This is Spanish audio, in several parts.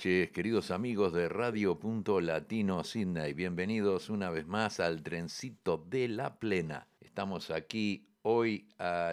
noches, queridos amigos de Radio Punto Latino Sydney. Bienvenidos una vez más al trencito de la plena. Estamos aquí hoy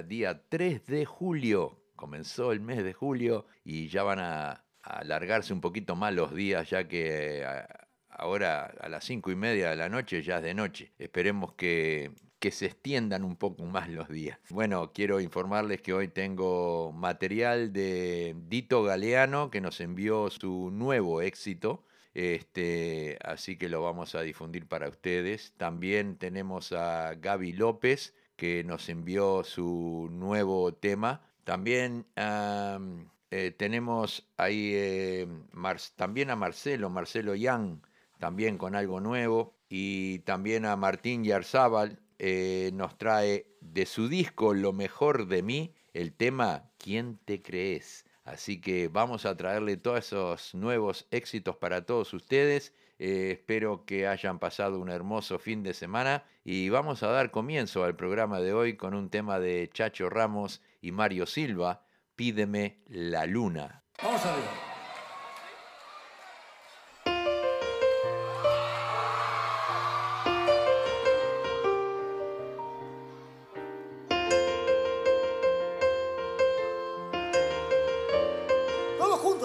día 3 de julio. Comenzó el mes de julio y ya van a, a alargarse un poquito más los días, ya que eh, ahora a las cinco y media de la noche ya es de noche. Esperemos que, que se extiendan un poco más los días. Bueno, quiero informarles que hoy tengo material de Dito Galeano que nos envió su nuevo éxito. Este, así que lo vamos a difundir para ustedes. También tenemos a Gaby López que nos envió su nuevo tema. También am, eh, tenemos ahí eh, también a Marcelo, Marcelo Yang, también con algo nuevo. Y también a Martín Yarzábal eh, nos trae de su disco Lo mejor de mí el tema ¿Quién te crees? Así que vamos a traerle todos esos nuevos éxitos para todos ustedes. Eh, espero que hayan pasado un hermoso fin de semana y vamos a dar comienzo al programa de hoy con un tema de Chacho Ramos y Mario Silva, Pídeme la luna. Vamos a ver.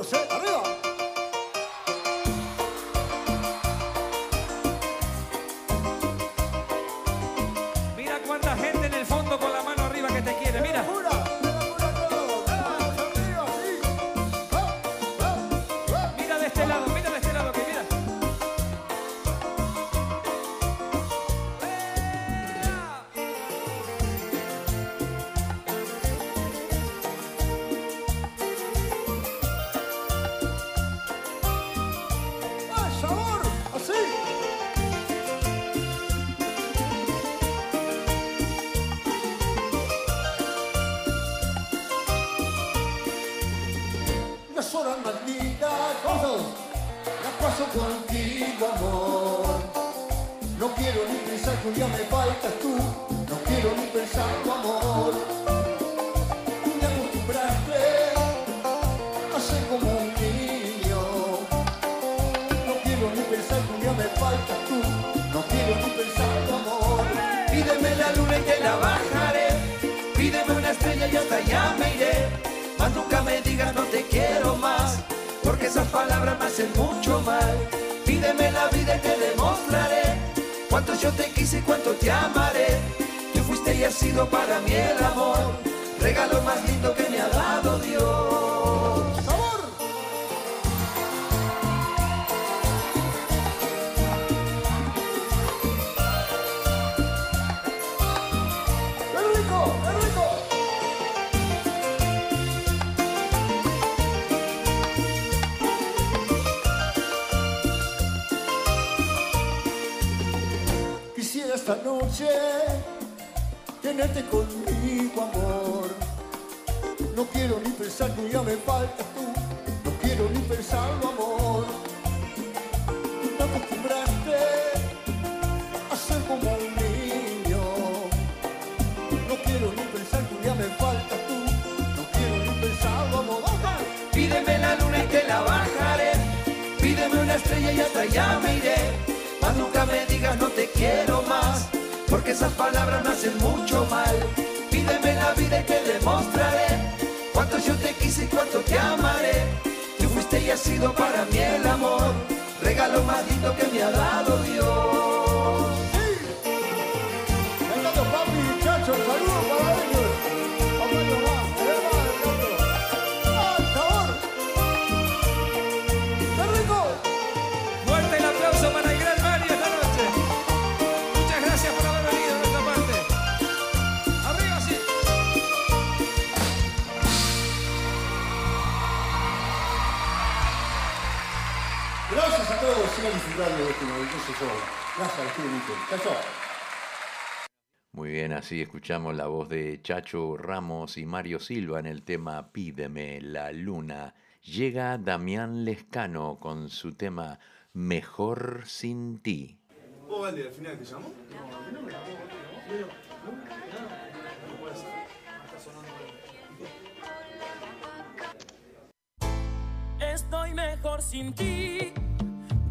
Todos y hasta allá me iré. Mas nunca me digas no te quiero más, porque esas palabras me hacen mucho mal. Pídeme la vida y te demostraré cuánto yo te quise y cuánto te amaré. Tú fuiste y has sido para mí el amor, regalo más lindo que me ha dado Dios. De este maravilloso show. Gracias, los quiero mucho. Chao, chao. Muy bien, así escuchamos la voz de Chacho Ramos y Mario Silva en el tema Pídeme la luna. Llega Damián Lescano con su tema Mejor sin ti. ¿Vos, Valdi, al final te llamó? Estoy mejor sin ti.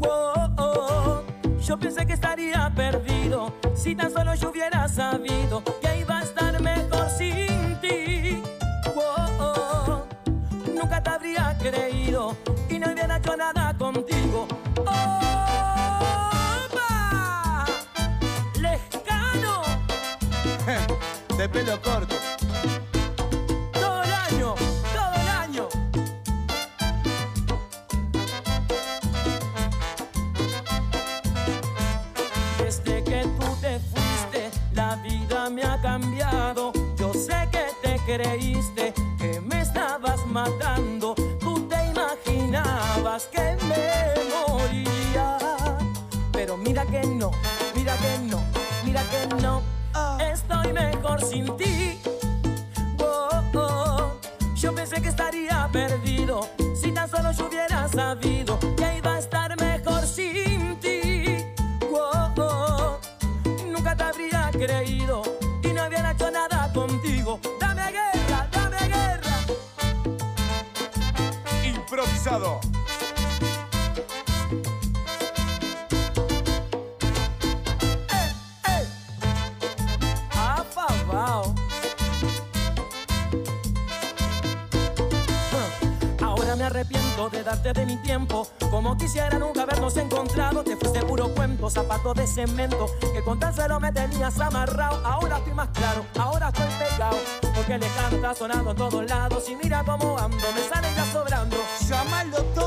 Wow, oh. Yo pensé que estaría perdido si tan solo yo hubiera sabido que iba a estar mejor sin ti. Oh. Nunca te habría creído y no hubiera hecho nada contigo. ¡Opa! Lescano. De pelo corto. Creíste que me estabas matando. Tú te imaginabas que me moriría. Pero mira que no, mira que no, mira que no. Estoy mejor sin ti. Oh, oh. Yo pensé que estaría perdido si tan solo yo hubiera quisiera nunca habernos encontrado. Te fuiste puro cuento, zapato de cemento. Que con tan celo me tenías amarrado. Ahora estoy más claro, ahora estoy pegado. Porque le canta sonando en todos lados. Y mira cómo ando, me sale ya sobrando. Llamalo todo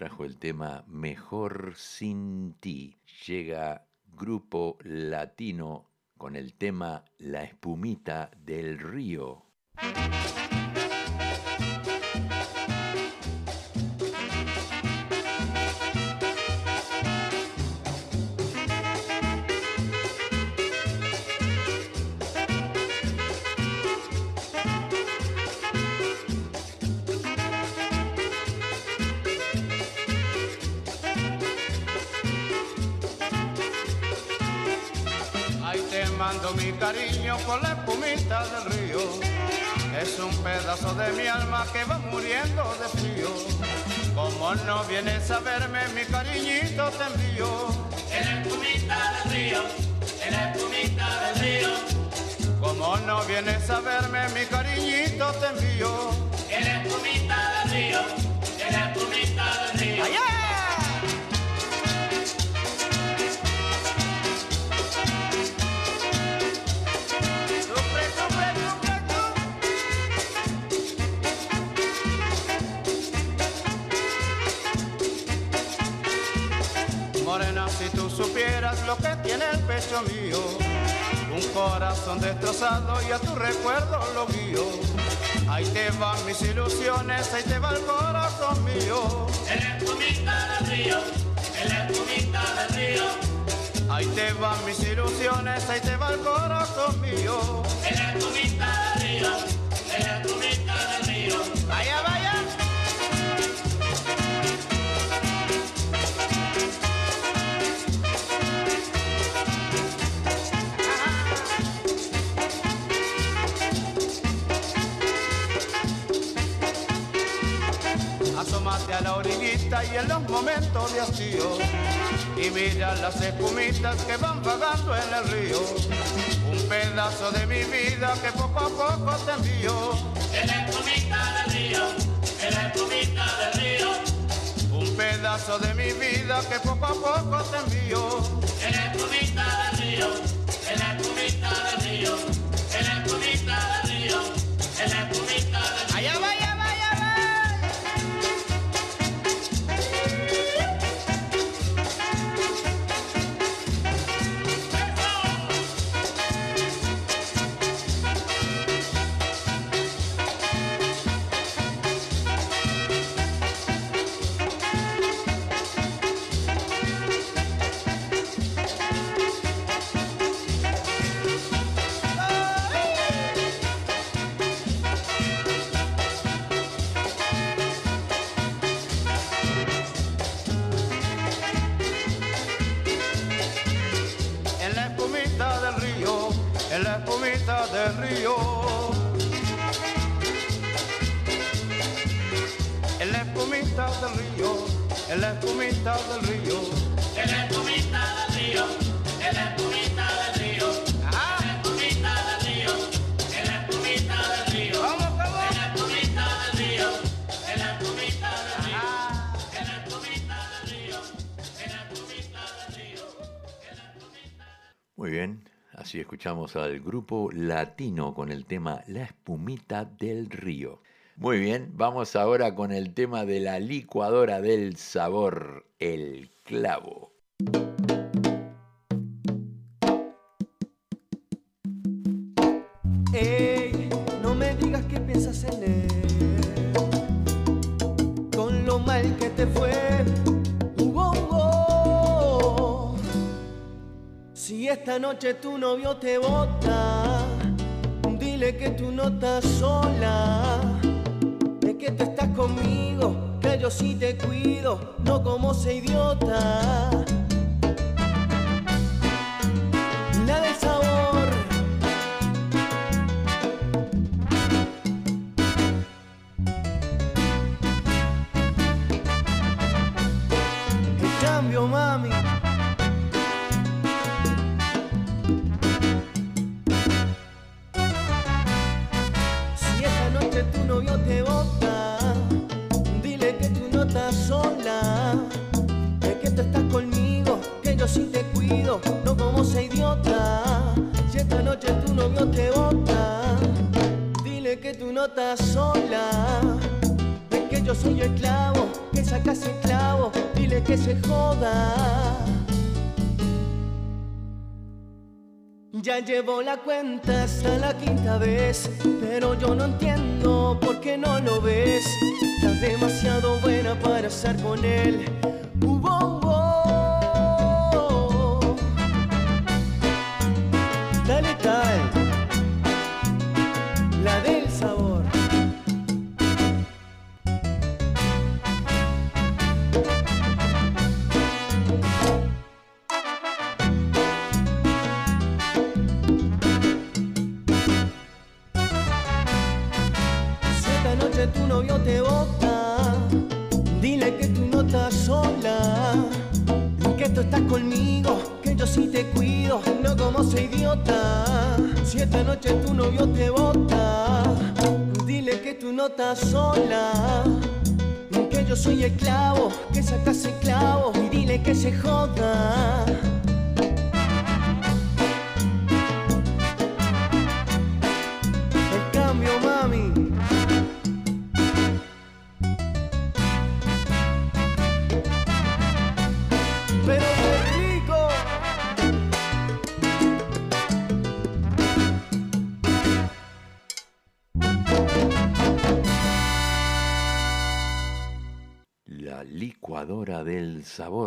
trajo el tema Mejor sin ti. Llega Grupo Latino con el tema La espumita del río. Del río. Es un pedazo de mi alma que va muriendo de frío. Como no vienes a verme, mi cariñito te envío. En la espumita del río, en la espumita del río, Como no vienes a verme, mi cariñito te envío. en la espumita del río, en la espumita del río. Sufre, lo que tiene el pecho mío, un corazón destrozado y a tu recuerdo lo mío. Ahí te van mis ilusiones, ahí te va el corazón mío. En la espumita del río, en la espumita del río, Ahí te van mis ilusiones, ahí te va el corazón mío. en la espumita Y en los momentos de hastío y mira las espumitas que van vagando en el río. Un pedazo de mi vida que poco a poco te envío. En la espumita del río, en la espumita del río, Un pedazo de mi vida que poco a poco te envío. en la espumita del río, en la espumita del río, en la espumita del río. En la espumita del río, en la espumita del río, Ah, en la espumita del río, en la espumita del río, ¿Cómo, cómo? en la espumita del río, en la espumita del río, ah. en la espumita del río, en la espumita del río, en la espumita Muy bien, así escuchamos al grupo latino con el tema La espumita del río. Muy bien, vamos ahora con el tema de la licuadora del sabor, el clavo. Ey, no me digas que piensas en él. Con lo mal que te fue. Uh, oh. Si esta noche tu novio te bota, dile que tú no estás sola. Que tú estás conmigo, que yo sí te cuido, no como ese idiota. Ya llevo la cuenta hasta la quinta vez, pero yo no entiendo por qué no lo ves. Estás demasiado buena para estar con él. Estás sola, que yo soy el clavo, que sacas el clavo y dile que se joda.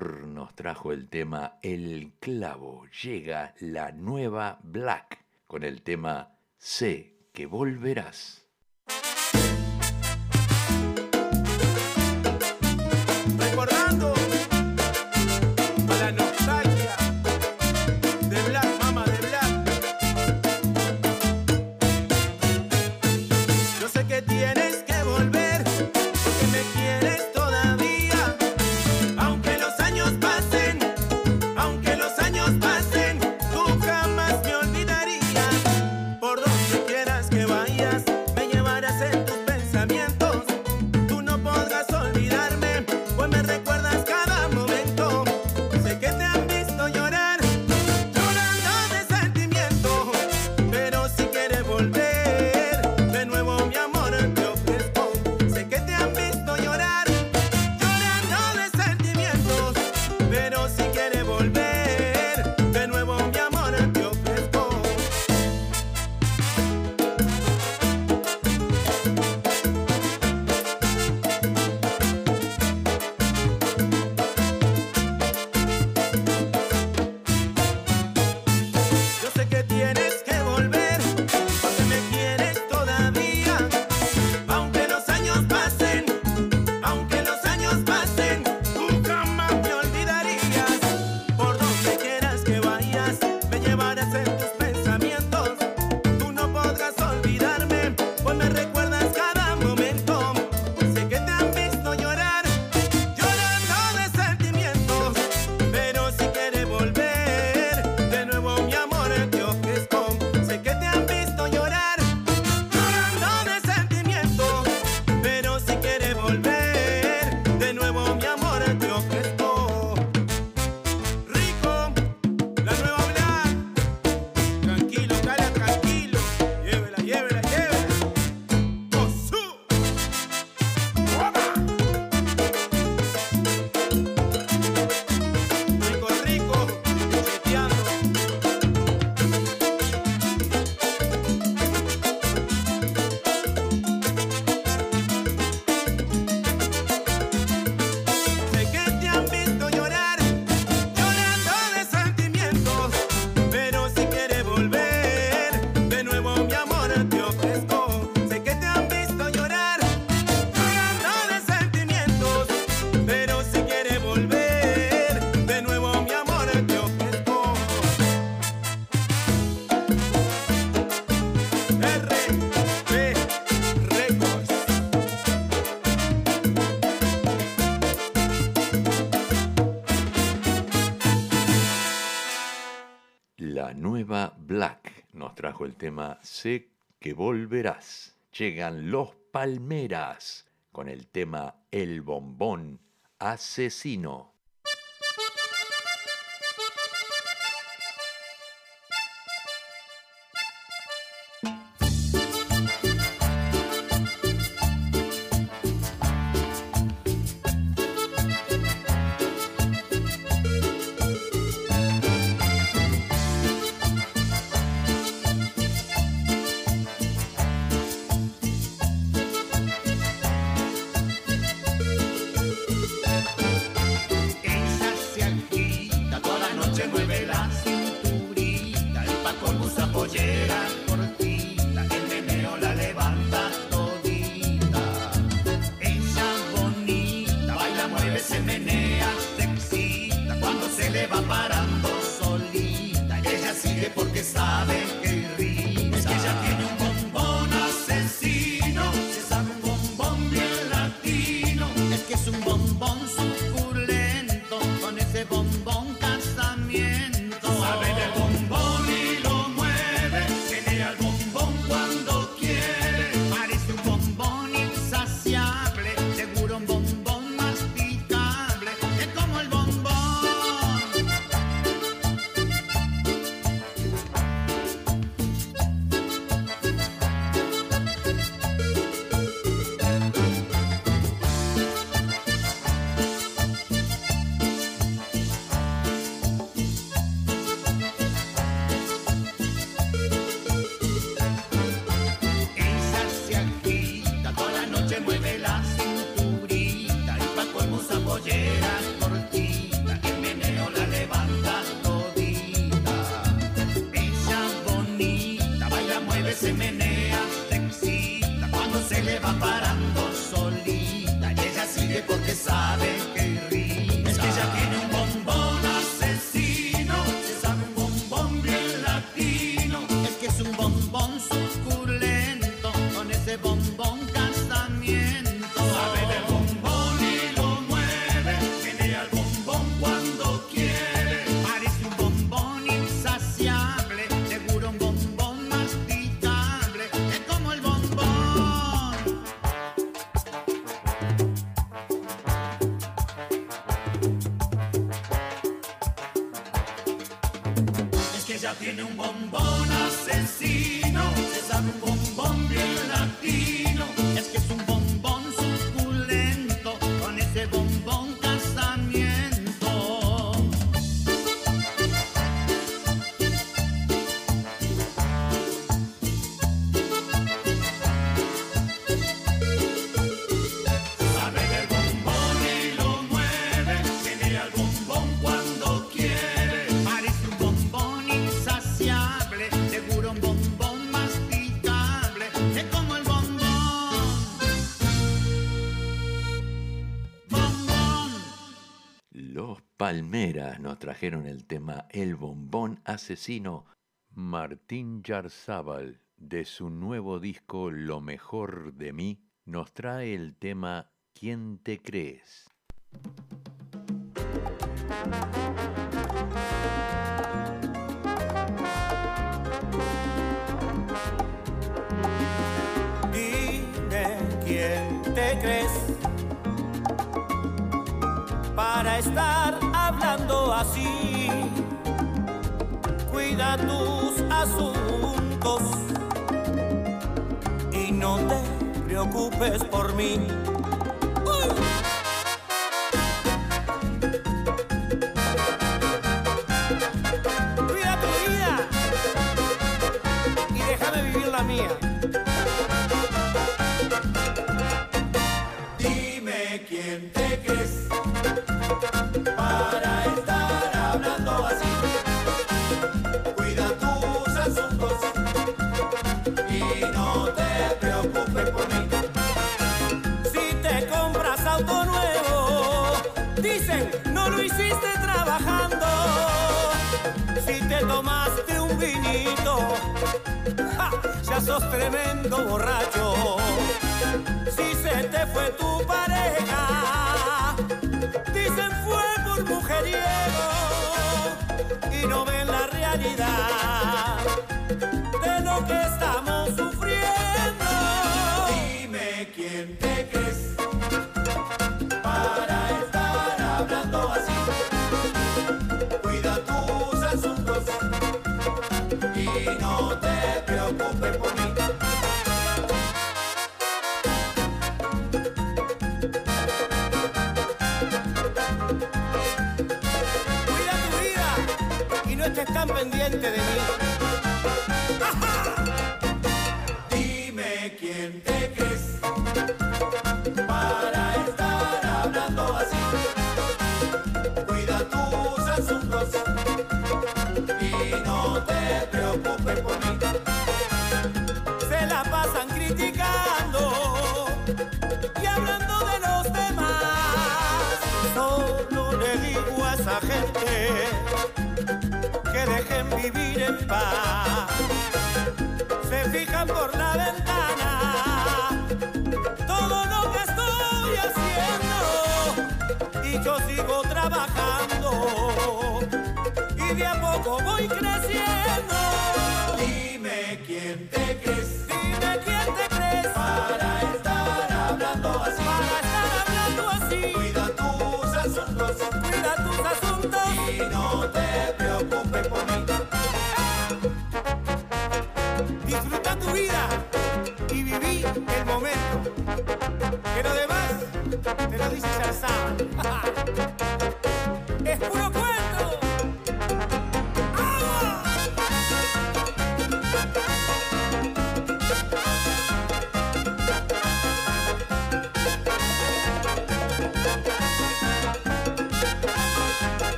Nos trajo el tema El clavo. Llega la nueva Black con el tema Sé que volverás. bajo el tema Sé que volverás. Llegan los Palmeras con el tema El bombón asesino. nos trajeron el tema El bombón asesino Martín Yarzábal de su nuevo disco Lo mejor de mí nos trae el tema ¿Quién te crees? Dime quién te crees para estar hablando así. Cuida tus asuntos y no te preocupes por mí. Cuida tu vida y déjame vivir la mía. ya sos tremendo borracho. Si se te fue tu pareja, dicen fue por mujeriego y no ven la realidad de lo que estamos. por mí. Cuida tu vida y no estés tan pendiente de mí. esa gente que dejen vivir en paz. Se fijan por la ventana todo lo que estoy haciendo y yo sigo trabajando y de a poco voy creciendo. Dime quién te creció. los asuntos. Y no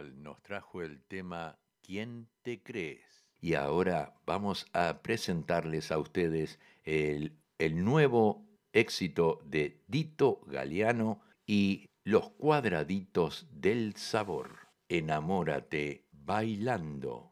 Nos trajo el tema ¿Quién te crees? Y ahora vamos a presentarles a ustedes el, el nuevo éxito de Dito Galeano y Los cuadraditos del sabor. Enamórate bailando.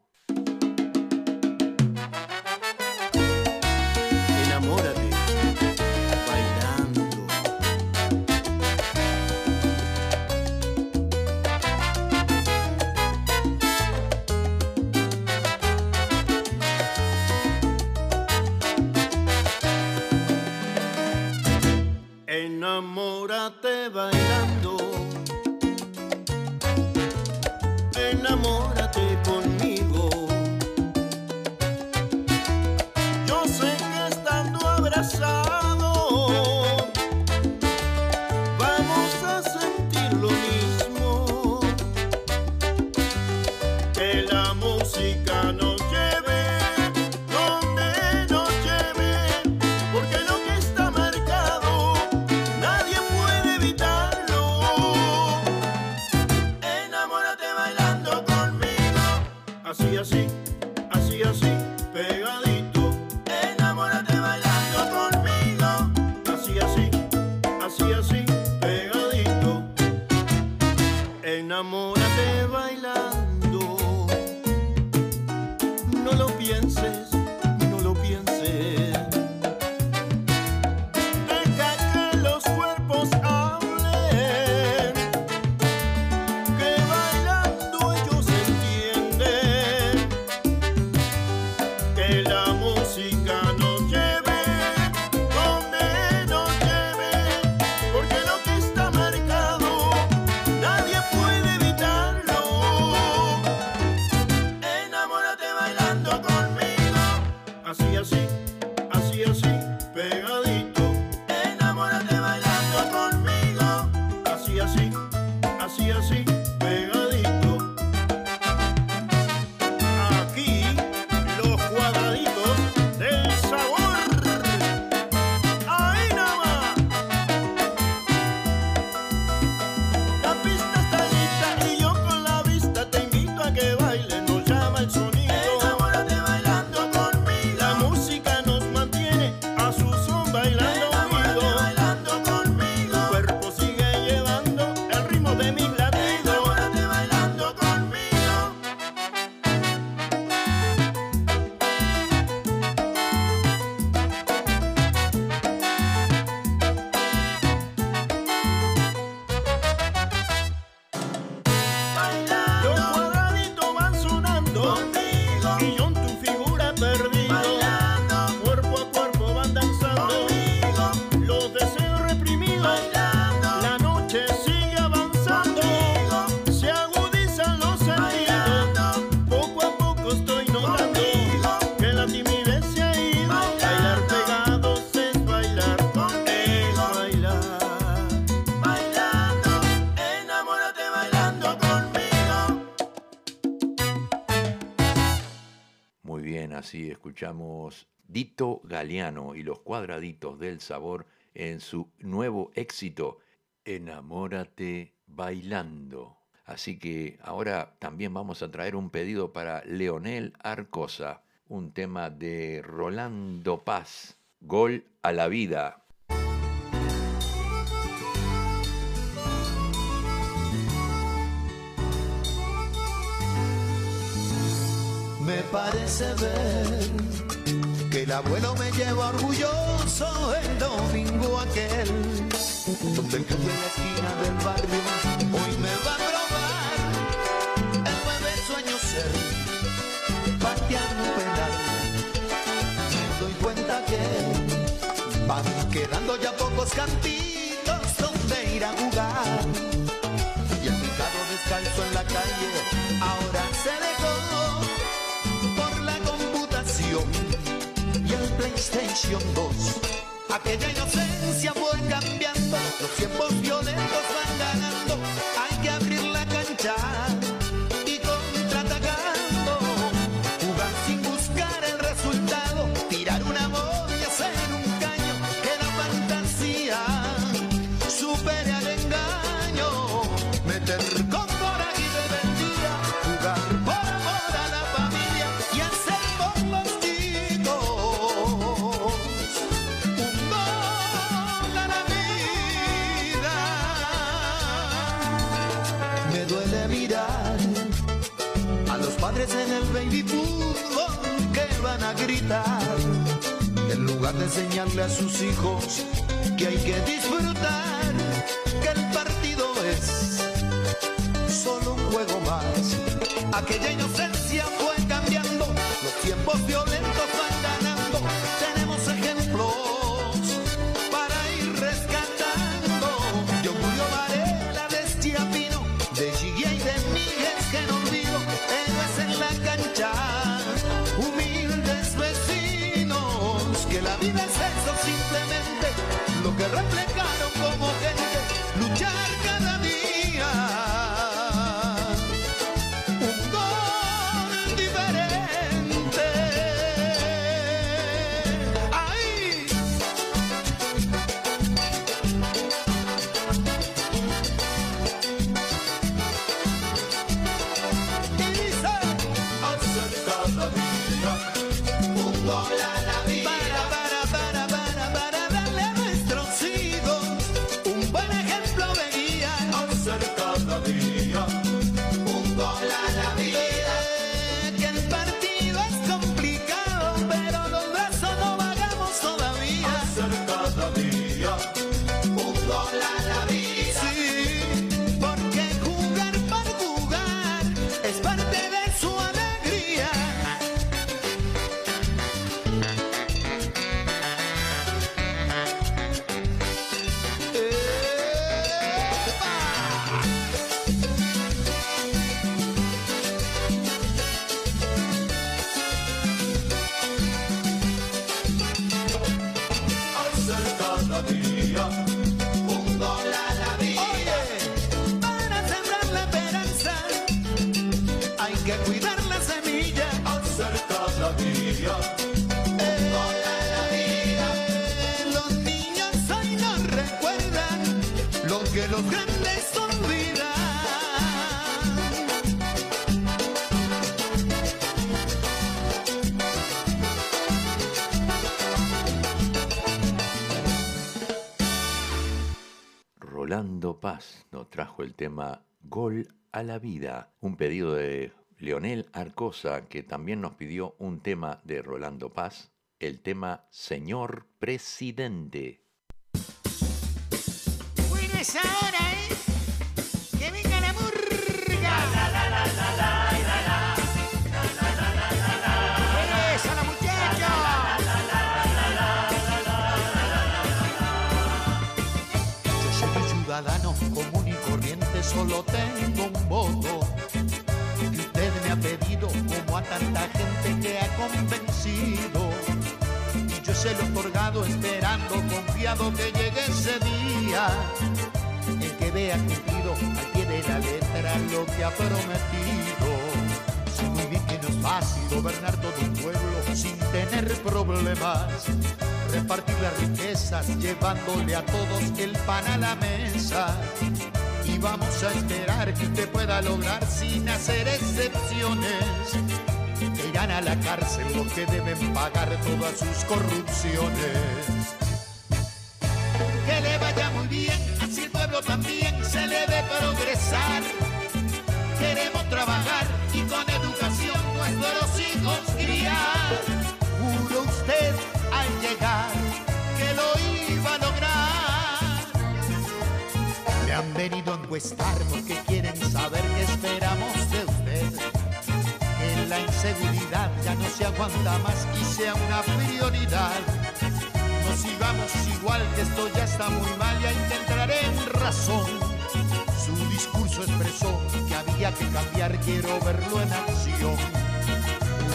Galeano y los cuadraditos del sabor en su nuevo éxito, Enamórate bailando. Así que ahora también vamos a traer un pedido para Leonel Arcosa, un tema de Rolando Paz, Gol a la vida. Me parece ver que el abuelo me lleva orgulloso el domingo aquel, donde el la esquina del barrio hoy me va a probar el nueve sueño ser pateando un penal. Me doy cuenta que van quedando ya pocos cantitos donde ir a jugar. PlayStation 2. Aquella inocencia fue cambiando, los tiempos violentos van ganando. A sus hijos que hay que Paz nos trajo el tema Gol a la vida, un pedido de Leonel Arcosa que también nos pidió un tema de Rolando Paz, el tema Señor Presidente. Solo tengo un voto. Y usted me ha pedido, como a tanta gente que ha convencido. Y yo se lo he otorgado esperando, confiado que llegue ese día. El que vea cumplido al pie de la letra lo que ha prometido. Sé muy bien que no es fácil gobernar todo un pueblo tener problemas. Repartir las riquezas llevándole a todos el pan a la mesa. Vamos a esperar que usted pueda lograr sin hacer excepciones. Que irán a la cárcel los que deben pagar todas sus corrupciones. Que le vaya muy bien, así el pueblo también se le ve progresar. Queremos trabajar y con educación nuestros hijos criar. Juro usted al llegar venido a encuestar porque quieren saber qué esperamos de usted. Que la inseguridad ya no se aguanta más y sea una prioridad. No sigamos igual que esto ya está muy mal, ya intentaré en razón. Su discurso expresó que había que cambiar, quiero verlo en acción.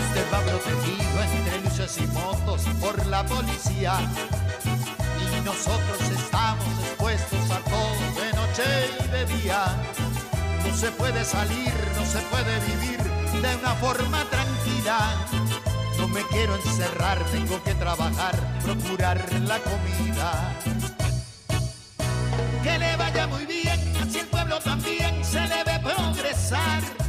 Usted va protegido entre luces y motos por la policía. Y nosotros estamos expuestos a todo noche y. No se puede salir, no se puede vivir de una forma tranquila. No me quiero encerrar, tengo que trabajar, procurar la comida. Que le vaya muy bien, así el pueblo también se debe progresar.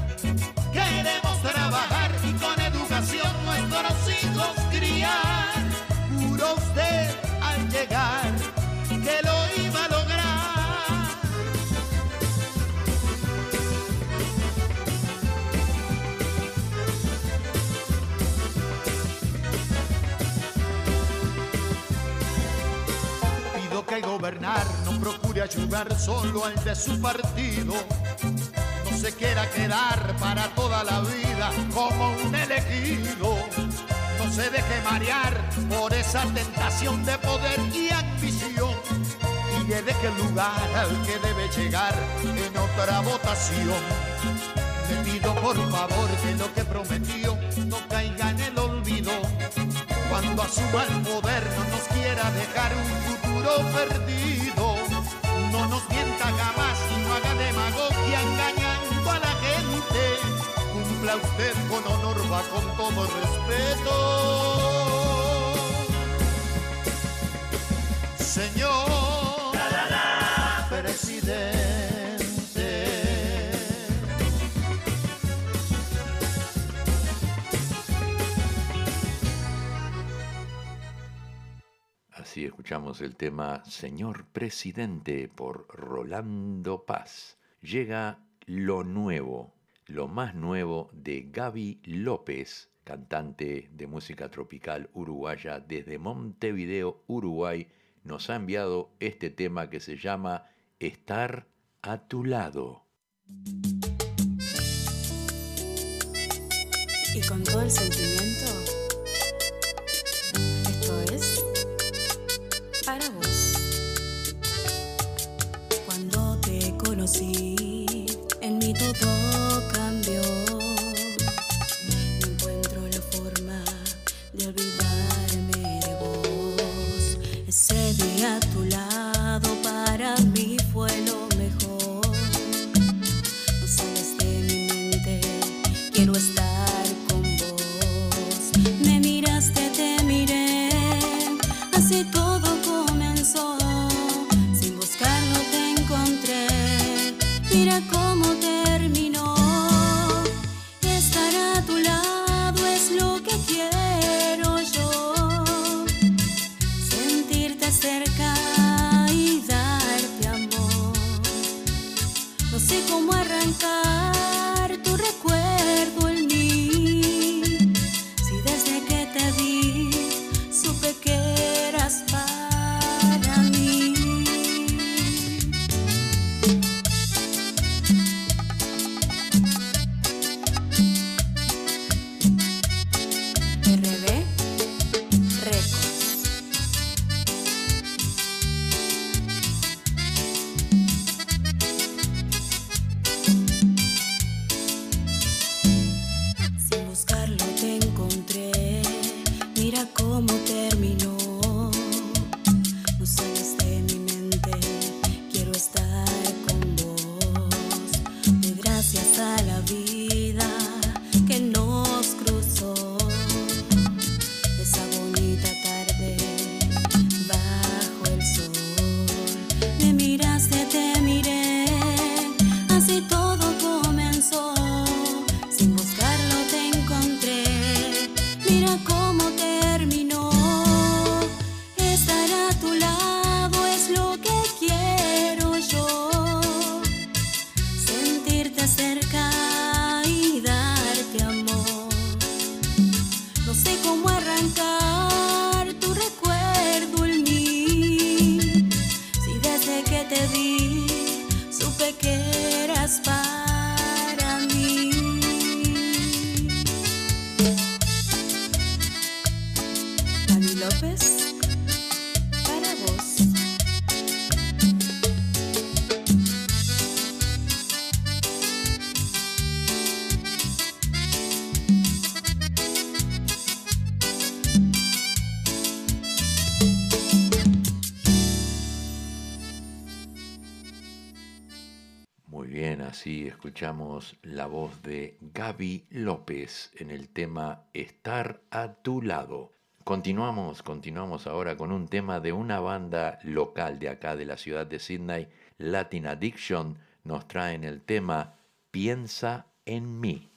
Gobernar no procure ayudar solo al de su partido. No se quiera quedar para toda la vida como un elegido. No se deje marear por esa tentación de poder y ambición. Y deje lugar al que debe llegar en otra votación. Le pido por favor que lo que prometió no caiga en el olvido. Cuando asuma el poder no nos quiera dejar un futuro perdido. No nos mienta jamás y no haga demagogia engañando a la gente. Cumpla usted con honor, va con todo respeto. Señor escuchamos el tema Señor Presidente por Rolando Paz. Llega lo nuevo, lo más nuevo de Gaby López, cantante de música tropical uruguaya desde Montevideo, Uruguay, nos ha enviado este tema que se llama Estar a tu lado. Y con todo el sentimiento, la voz de Gaby López en el tema Estar a tu lado. Continuamos, continuamos ahora con un tema de una banda local de acá de la ciudad de Sydney, Latin Addiction, nos traen el tema Piensa en mí.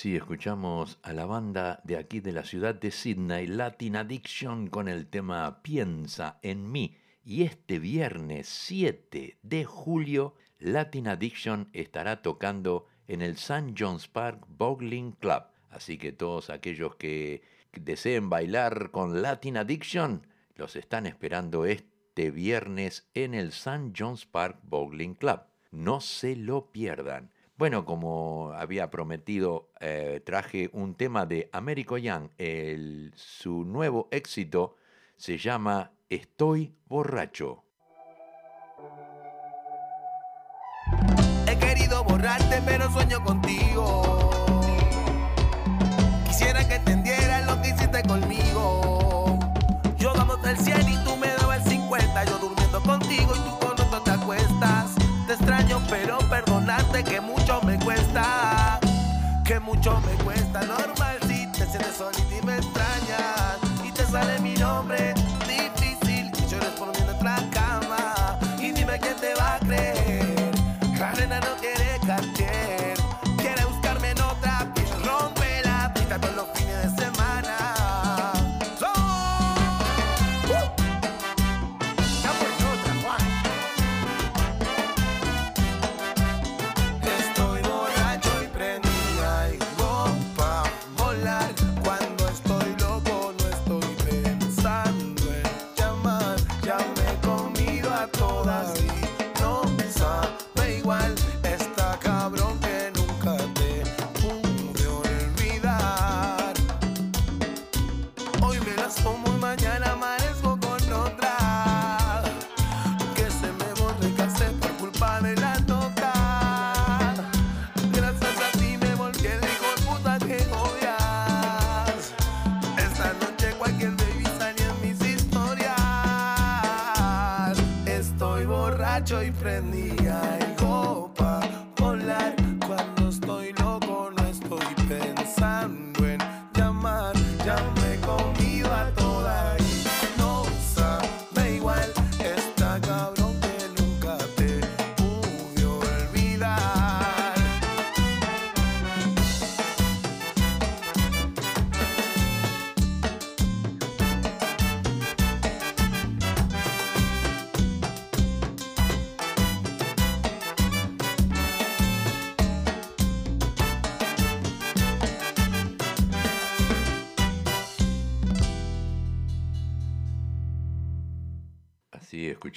Así escuchamos a la banda de aquí de la ciudad de Sydney, Latin Addiction, con el tema Piensa en mí. Y este viernes 7 de julio, Latin Addiction estará tocando en el St. John's Park Bowling Club. Así que todos aquellos que deseen bailar con Latin Addiction, los están esperando este viernes en el St. John's Park Bowling Club. No se lo pierdan. Bueno, como había prometido, eh, traje un tema de Américo Young. El- su nuevo éxito se llama Estoy borracho. He querido borrarte, pero sueño contigo. Quisiera que entendieras lo que hiciste conmigo. Yo damos el 100 y tú me dabas el 50. Yo durmiendo contigo y tú con otro te acuestas. Te extraño, pero perdonarte que mucho. Que mucho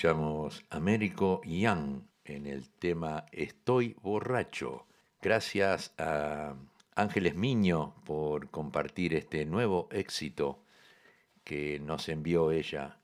escuchamos Américo Young en el tema Estoy borracho. Gracias a Ángeles Miño por compartir este nuevo éxito que nos envió ella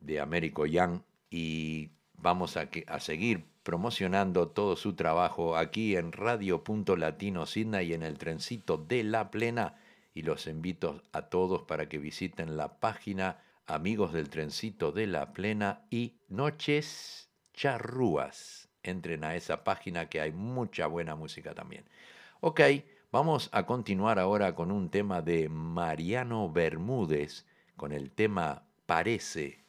de Américo Young y vamos a, seguir promocionando todo su trabajo aquí en Radio Punto Latino Sydney y en el trencito de la plena y los invito a todos para que visiten la página Amigos del Trencito de la Plena y Noches Charrúas. Entren a esa página que hay mucha buena música también. Ok, vamos a continuar ahora con un tema de Mariano Bermúdez, con el tema Parece.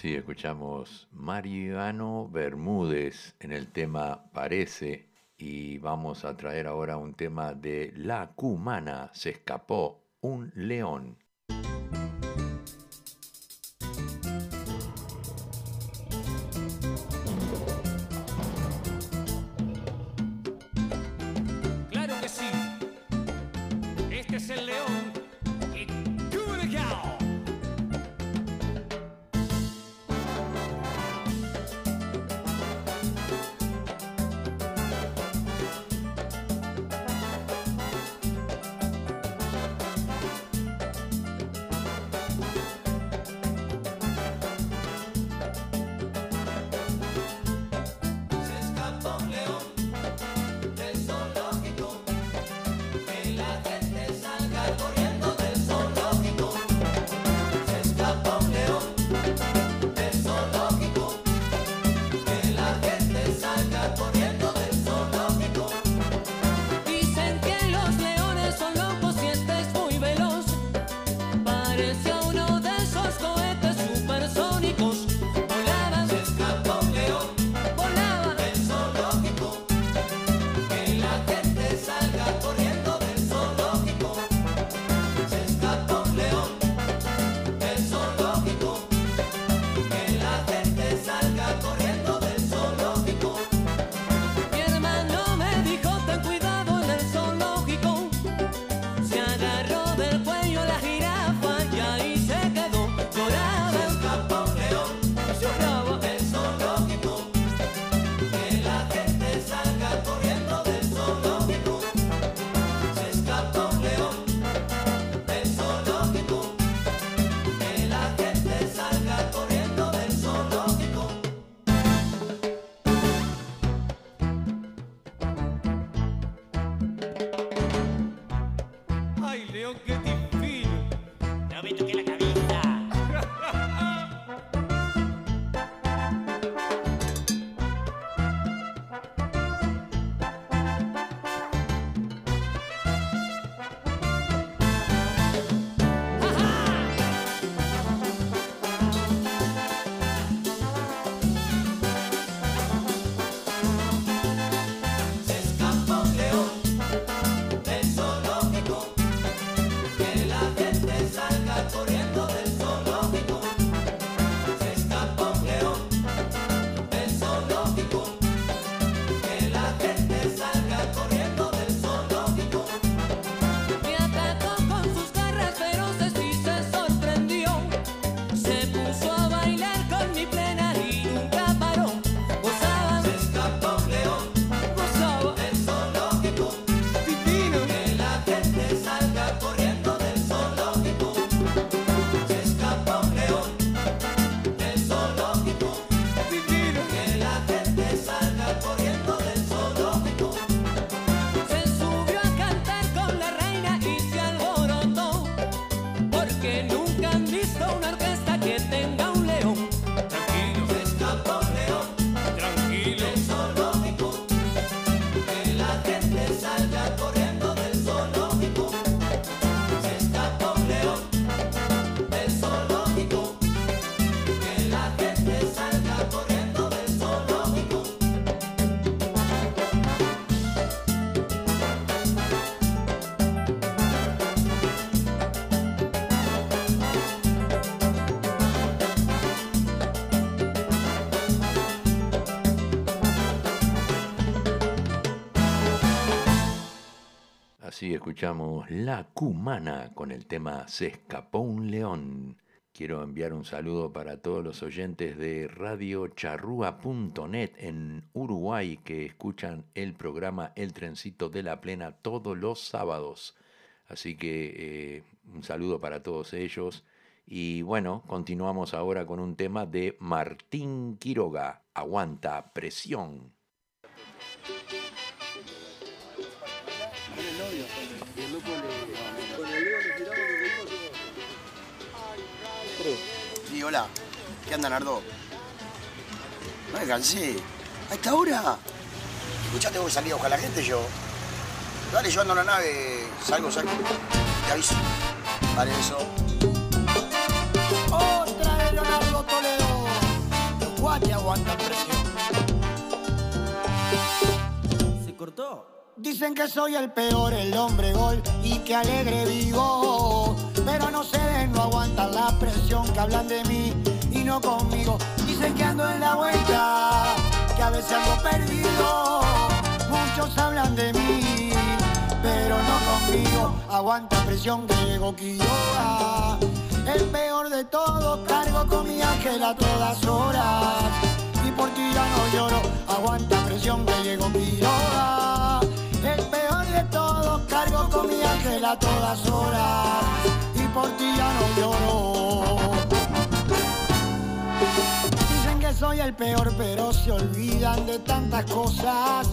Sí, escuchamos Mariano Bermúdez en el tema Parece y vamos a traer ahora un tema de La Cumana, se escapó un león. Escuchamos La Cumana con el tema Se escapó un león. Quiero enviar un saludo para todos los oyentes de radiocharrúa.net en Uruguay que escuchan el programa El Trencito de la Plena todos los sábados. Así que eh, un saludo para todos ellos. Y bueno, continuamos ahora con un tema de Martín Quiroga. Aguanta presión. Sí, hola. ¿Qué anda, Nardo? No me cansé. ¿A esta hora? Escuchá, tengo que salir a buscar a la gente yo. Dale, yo ando en la nave. Salgo, salgo. Te aviso. Vale, eso. Otra de Leonardo Toledo. Los guates aguantan presión. ¿Se cortó? Dicen que soy el peor, el hombre gol y que alegre vivo. Pero no den, no aguantan la presión que hablan de mí y no conmigo. Dicen que ando en la vuelta, que a veces ando perdido. Muchos hablan de mí, pero no conmigo. Aguanta presión que llegó Quiroga. El peor de todo, cargo con mi ángel a todas horas. Y por ti ya no lloro, aguanta presión que llegó Quiroga. De todo, cargo con mi ángel a todas horas. Y por ti ya no lloro. Dicen que soy el peor, pero se olvidan de tantas cosas.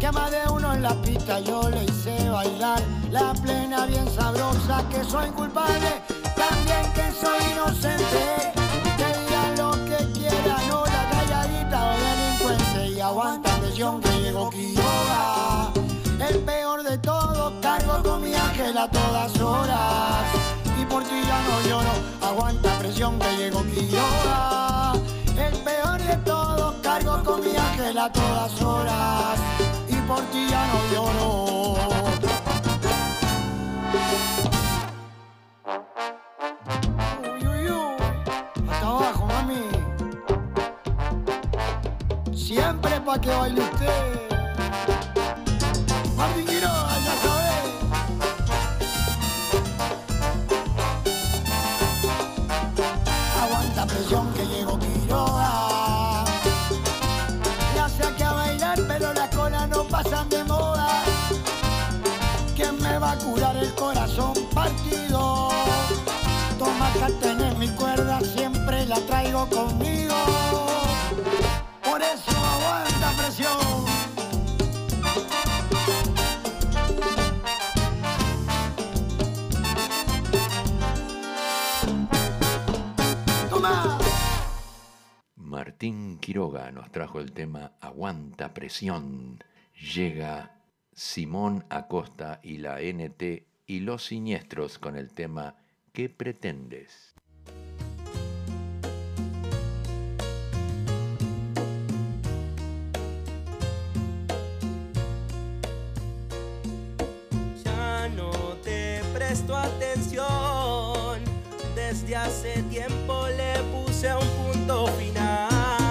Que más de uno en la pista yo le hice bailar la plena bien sabrosa. Que soy culpable, también que soy inocente. Que digan lo que quieran, no la calladita o delincuente. Y aguanta presión que llegó Quiroga. A todas horas. Y por ti ya no lloro, aguanta presión que llegó Quiroga. El peor de todo, cargo con mi ángel a todas horas. Y por ti ya no lloro. Uy, uy, uy. Hasta abajo, mami. Siempre pa' que baile usted. Martín Quiroga, conmigo. Por eso aguanta presión. Martín Quiroga nos trajo el tema Aguanta presión. Llega Simón Acosta y la NT y los siniestros con el tema ¿Qué pretendes? No te presto atención. Desde hace tiempo le puse un punto final.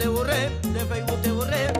Te borré, de Facebook te borré,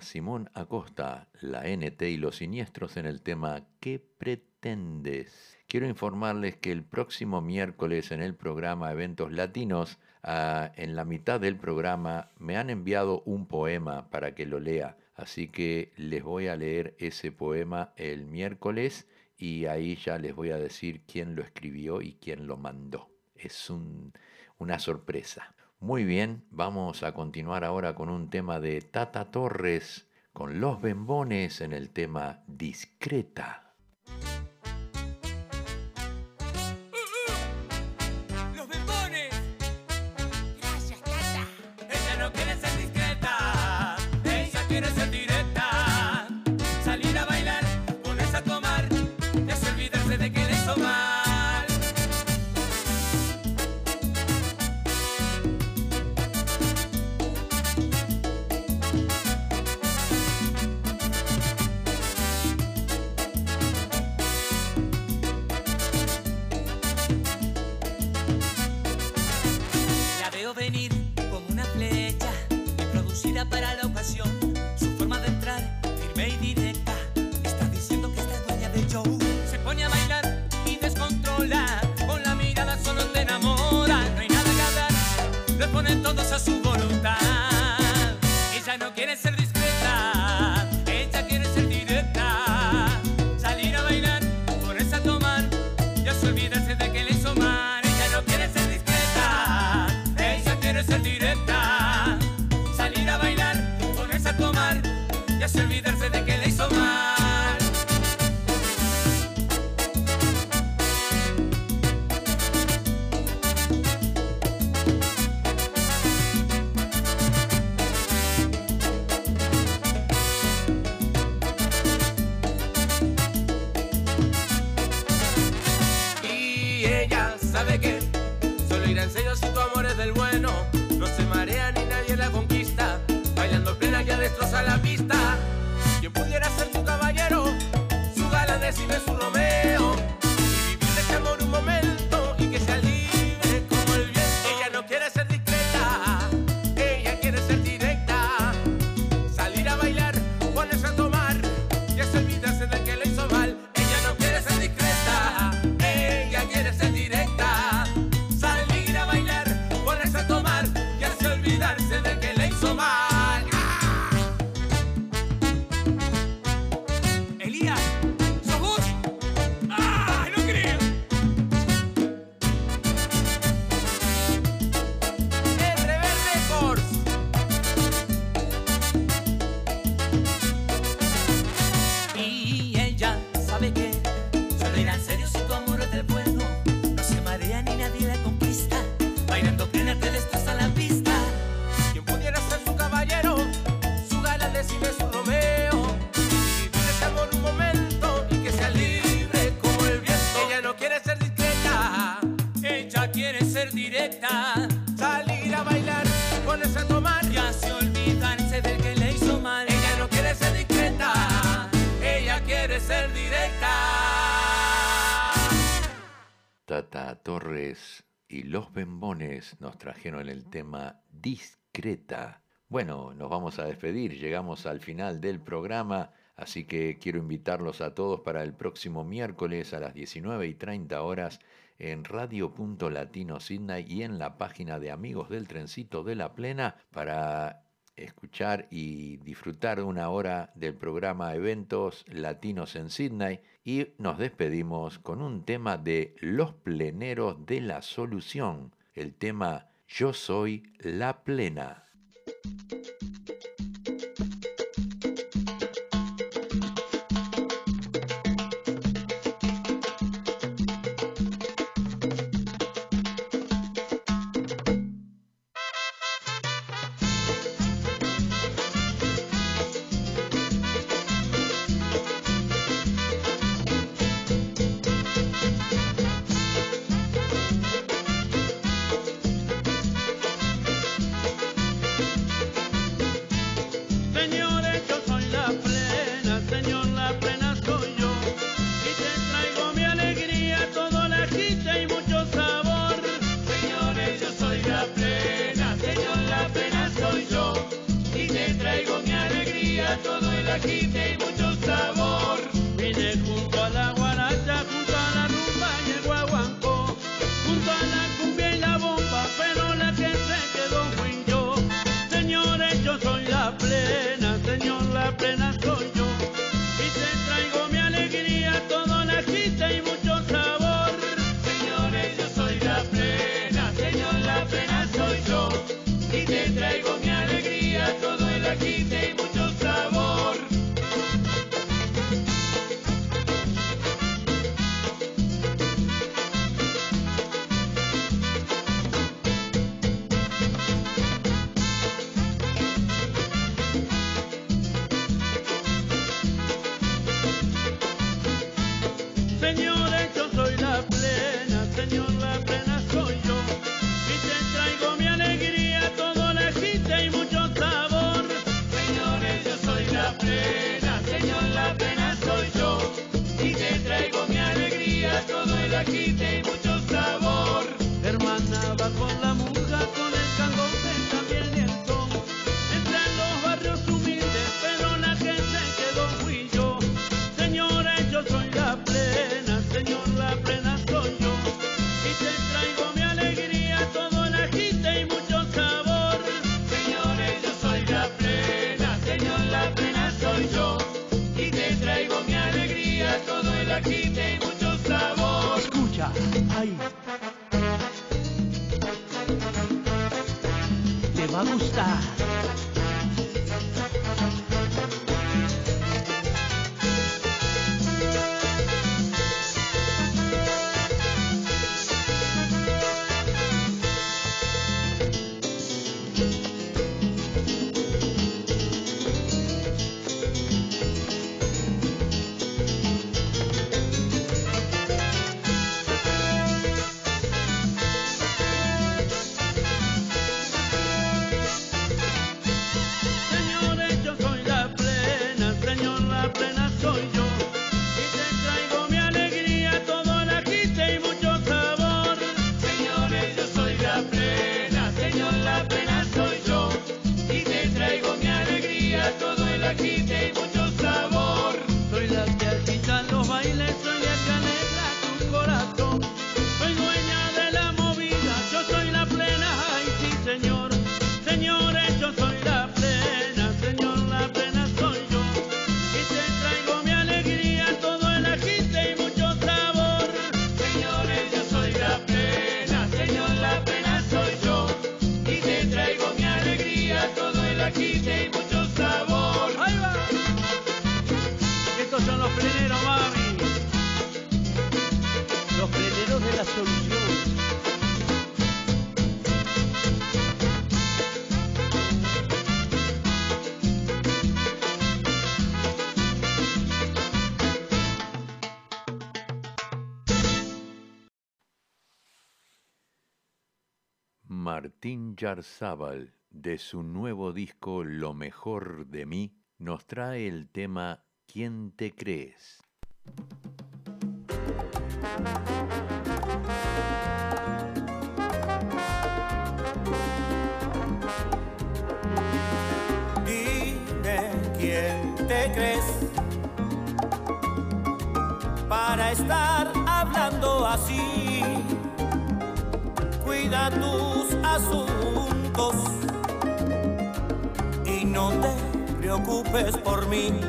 Simón Acosta, la NT y los siniestros en el tema ¿Qué pretendes? Quiero informarles que el próximo miércoles en el programa Eventos Latinos, ah, en la mitad del programa, me han enviado un poema para que lo lea. Así que les voy a leer ese poema el miércoles y ahí ya les voy a decir quién lo escribió y quién lo mandó. Es una sorpresa. Muy bien, vamos a continuar ahora con un tema de Tata Torres, con los bembones en el tema discreta. Torres y los Bembones nos trajeron el tema Discreta. Bueno, nos vamos a despedir, llegamos al final del programa, así que quiero invitarlos a todos para el próximo miércoles a las 19 y 30 horas en radio.latino Sydney y en la página de Amigos del Trencito de la Plena para escuchar y disfrutar una hora del programa Eventos Latinos en Sydney y nos despedimos con un tema de Los Pleneros de la Solución, el tema Yo Soy la Plena. cachita y mucho sabor. ¡Ahí va! Estos son los pleneros, mami. Los pleneros de la solución. Martín Yarzábal de su nuevo disco Lo mejor de mí, nos trae el tema ¿Quién te crees? Dime quién te crees para estar hablando así. Cuida tus asuntos no te preocupes por mí.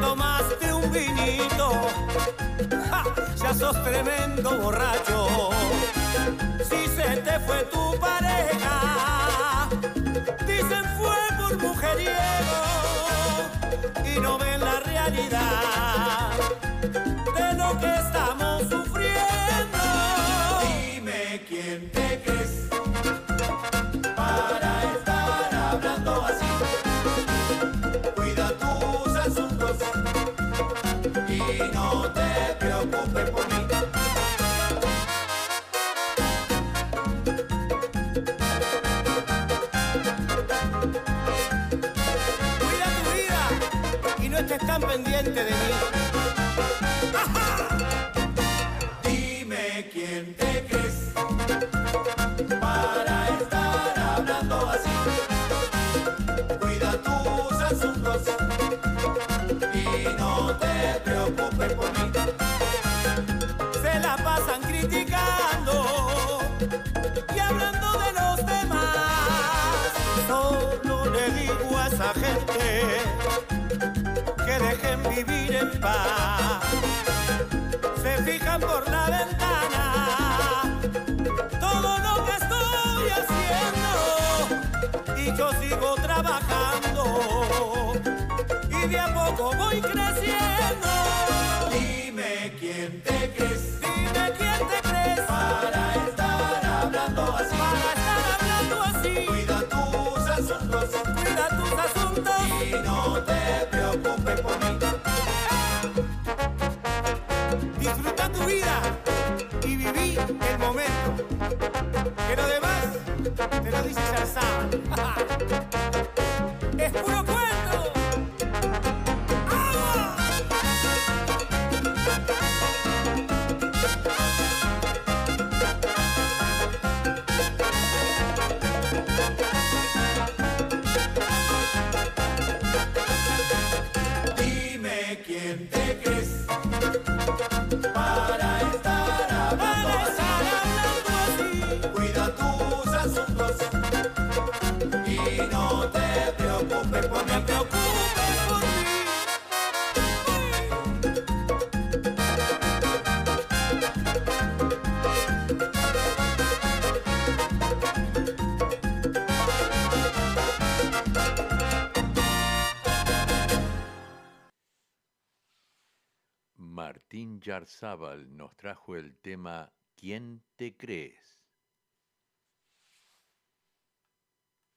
Tomaste un vinito, ¡ja! ya sos tremendo borracho. Si se te fue tu pareja, dicen fue por mujeriego y no ven la realidad de lo que estamos y no te preocupes por mí. Cuida tu vida y no estés tan pendiente de mí. Se fijan por la ventana todo lo que estoy haciendo. Y yo sigo trabajando. Y de a poco voy creciendo. Dime quién te crees Martín Yarzábal nos trajo el tema ¿Quién te crees?